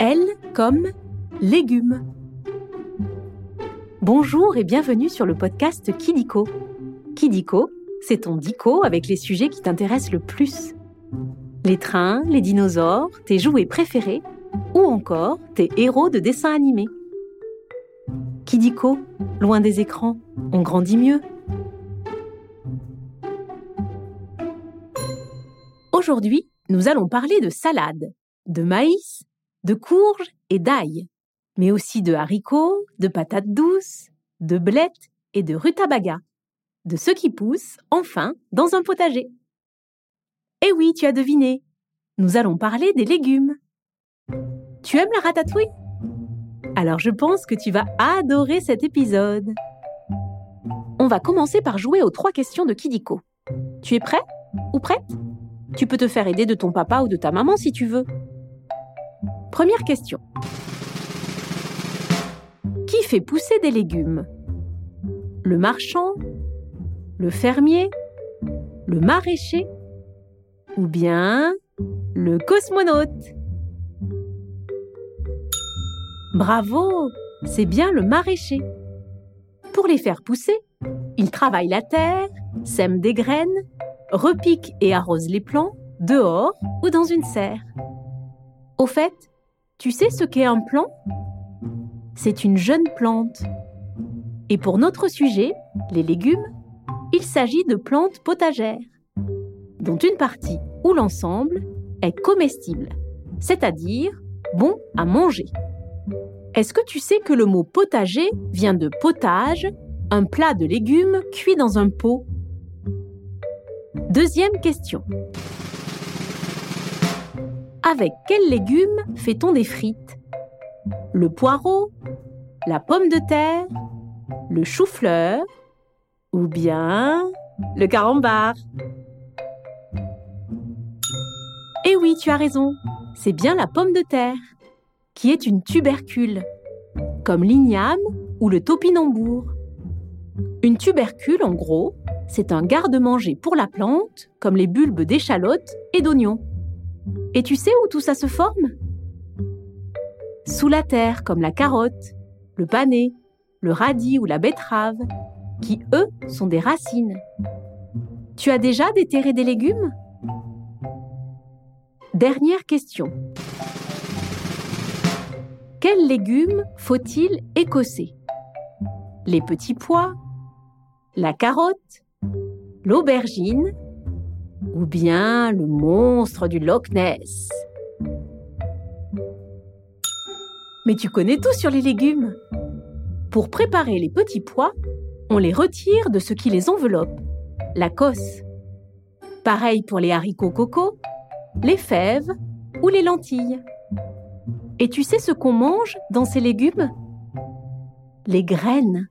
L comme légumes. Bonjour et bienvenue sur le podcast Kidiko. Kidiko, c'est ton dico avec les sujets qui t'intéressent le plus. Les trains, les dinosaures, tes jouets préférés ou encore tes héros de dessins animés. Kidiko, loin des écrans, on grandit mieux. Aujourd'hui, nous allons parler de salade, de maïs, de courges et d'ail, mais aussi de haricots, de patates douces, de blettes et de rutabaga, de ce qui pousse, enfin, dans un potager. Eh oui, tu as deviné, nous allons parler des légumes. Tu aimes la ratatouille? Alors je pense que tu vas adorer cet épisode. On va commencer par jouer aux trois questions de Kidiko. Tu es prêt ou prête? Tu peux te faire aider de ton papa ou de ta maman si tu veux. Première question. Qui fait pousser des légumes? Le marchand? Le fermier? Le maraîcher? Ou bien le cosmonaute? Bravo C'est bien le maraîcher. Pour les faire pousser, il travaille la terre, sème des graines, repique et arrose les plants dehors ou dans une serre. Au fait, tu sais ce qu'est un plant? C'est une jeune plante. Et pour notre sujet, les légumes, il s'agit de plantes potagères, dont une partie ou l'ensemble est comestible, c'est-à-dire bon à manger. Est-ce que tu sais que le mot potager vient de potage, un plat de légumes cuit dans un pot? Deuxième question. Avec quels légumes fait-on des frites? Le poireau La pomme de terre Le chou-fleur Ou bien le carambar? Eh oui, tu as raison, c'est bien la pomme de terre, qui est une tubercule, comme l'igname ou le topinambour. Une tubercule, en gros, c'est un garde-manger pour la plante, comme les bulbes d'échalotes et d'oignons. Et tu sais où tout ça se forme? Sous la terre, comme la carotte, le panais, le radis ou la betterave, qui eux sont des racines. Tu as déjà déterré des légumes? Dernière question. Quels légumes faut-il écosser? Les petits pois La carotte L'aubergine ou bien le monstre du Loch Ness. Mais tu connais tout sur les légumes. Pour préparer les petits pois, on les retire de ce qui les enveloppe, la cosse. Pareil pour les haricots coco, les fèves ou les lentilles. Et tu sais ce qu'on mange dans ces légumes? Les graines.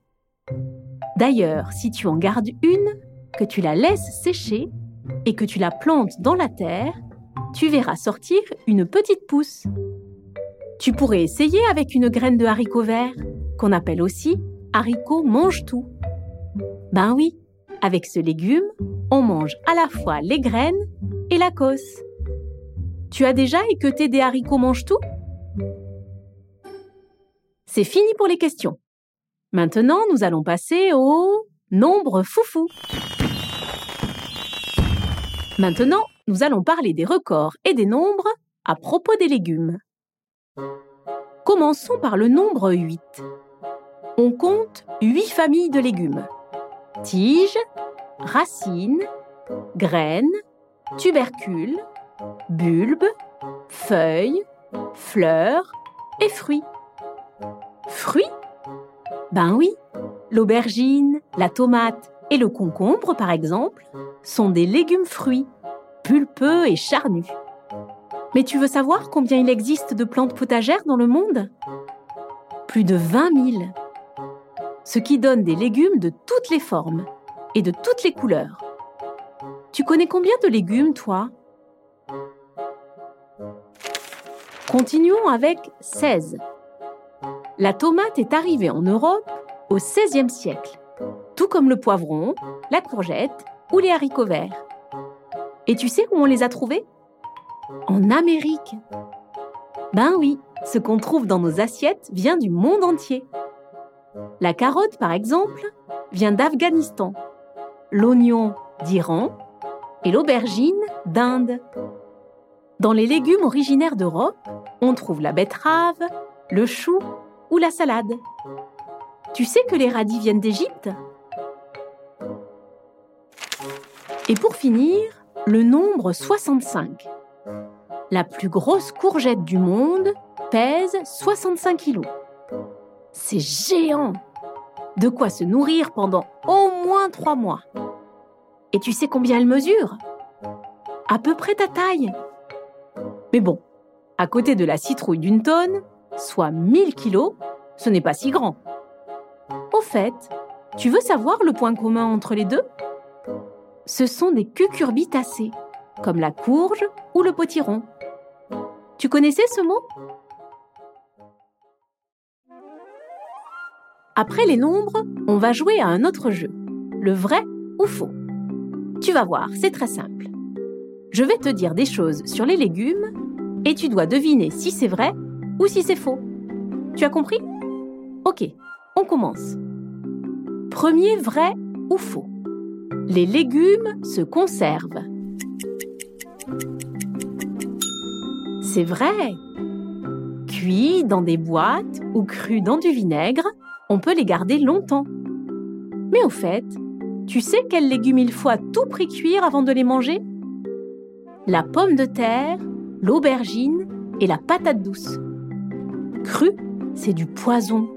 D'ailleurs, si tu en gardes une, que tu la laisses sécher, et que tu la plantes dans la terre, tu verras sortir une petite pousse. Tu pourrais essayer avec une graine de haricot vert, qu'on appelle aussi haricot mange-tout. Ben oui, avec ce légume, on mange à la fois les graines et la cosse. Tu as déjà équeuté des haricots mange-tout C'est fini pour les questions. Maintenant, nous allons passer au nombre foufou. Maintenant, nous allons parler des records et des nombres à propos des légumes. Commençons par le nombre 8. On compte 8 familles de légumes. Tiges, racines, graines, tubercules, bulbes, feuilles, fleurs et fruits. Fruits? Ben oui, l'aubergine, la tomate et le concombre, par exemple, sont des légumes fruits, pulpeux et charnus. Mais tu veux savoir combien il existe de plantes potagères dans le monde? Plus de 20 000. Ce qui donne des légumes de toutes les formes et de toutes les couleurs. Tu connais combien de légumes, toi? Continuons avec 16. La tomate est arrivée en Europe au XVIe siècle, tout comme le poivron, la courgette ou les haricots verts. Et tu sais où on les a trouvés? En Amérique. Ben oui, ce qu'on trouve dans nos assiettes vient du monde entier. La carotte, par exemple, vient d'Afghanistan, l'oignon d'Iran et l'aubergine d'Inde. Dans les légumes originaires d'Europe, on trouve la betterave, le chou ou la salade. Tu sais que les radis viennent d'Égypte? Et pour finir, le nombre 65. La plus grosse courgette du monde pèse 65 kilos. C'est géant De quoi se nourrir pendant au moins trois mois. Et tu sais combien elle mesure? À peu près ta taille. Mais bon, à côté de la citrouille d'une tonne, soit 1000 kilos, ce n'est pas si grand. Au fait, tu veux savoir le point commun entre les deux? Ce sont des cucurbitacées, comme la courge ou le potiron. Tu connaissais ce mot? Après les nombres, on va jouer à un autre jeu, le vrai ou faux. Tu vas voir, c'est très simple. Je vais te dire des choses sur les légumes et tu dois deviner si c'est vrai ou si c'est faux. Tu as compris? Ok, on commence. Premier vrai ou faux? Les légumes se conservent. C'est vrai. Cuits dans des boîtes ou crus dans du vinaigre, on peut les garder longtemps. Mais au fait, tu sais quels légumes il faut à tout prix cuire avant de les manger? La pomme de terre, l'aubergine et la patate douce. Cru, c'est du poison.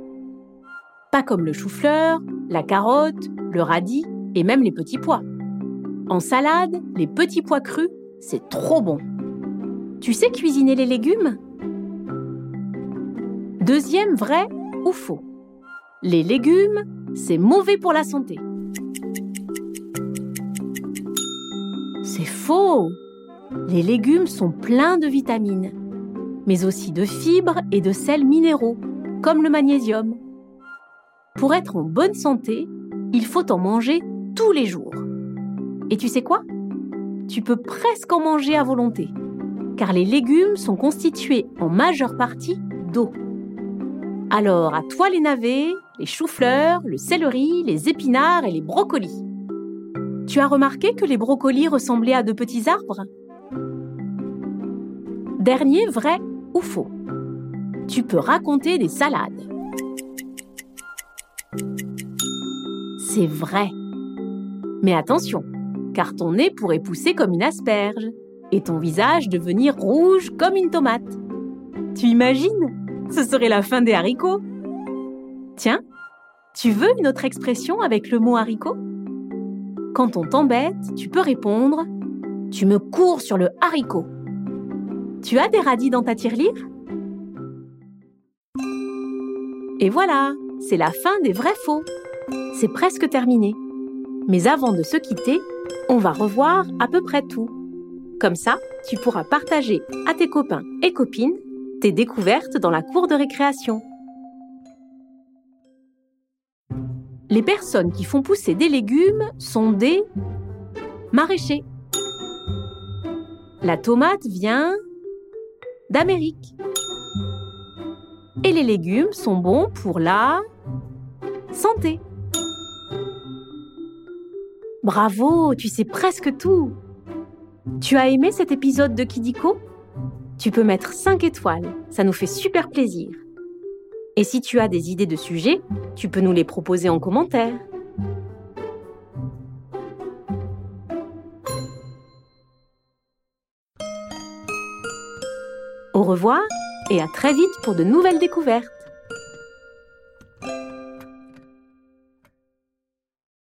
Pas comme le chou-fleur, la carotte, le radis et même les petits pois. En salade, les petits pois crus, c'est trop bon. Tu sais cuisiner les légumes? Deuxième vrai ou faux? Les légumes, c'est mauvais pour la santé. C'est faux Les légumes sont pleins de vitamines, mais aussi de fibres et de sels minéraux, comme le magnésium. Pour être en bonne santé, il faut en manger tous les jours. Et tu sais quoi? Tu peux presque en manger à volonté, car les légumes sont constitués en majeure partie d'eau. Alors, à toi les navets, les choux-fleurs, le céleri, les épinards et les brocolis. Tu as remarqué que les brocolis ressemblaient à de petits arbres? Dernier vrai ou faux Tu peux raconter des salades. C'est vrai. Mais attention, car ton nez pourrait pousser comme une asperge et ton visage devenir rouge comme une tomate. Tu imagines? Ce serait la fin des haricots. Tiens, tu veux une autre expression avec le mot haricot? Quand on t'embête, tu peux répondre Tu me cours sur le haricot. Tu as des radis dans ta tirelire? Et voilà, c'est la fin des vrais faux. C'est presque terminé. Mais avant de se quitter, on va revoir à peu près tout. Comme ça, tu pourras partager à tes copains et copines tes découvertes dans la cour de récréation. Les personnes qui font pousser des légumes sont des maraîchers. La tomate vient d'Amérique. Et les légumes sont bons pour la santé. Bravo, tu sais presque tout. Tu as aimé cet épisode de Kidiko? Tu peux mettre 5 étoiles, ça nous fait super plaisir. Et si tu as des idées de sujets, tu peux nous les proposer en commentaire. Au revoir et à très vite pour de nouvelles découvertes.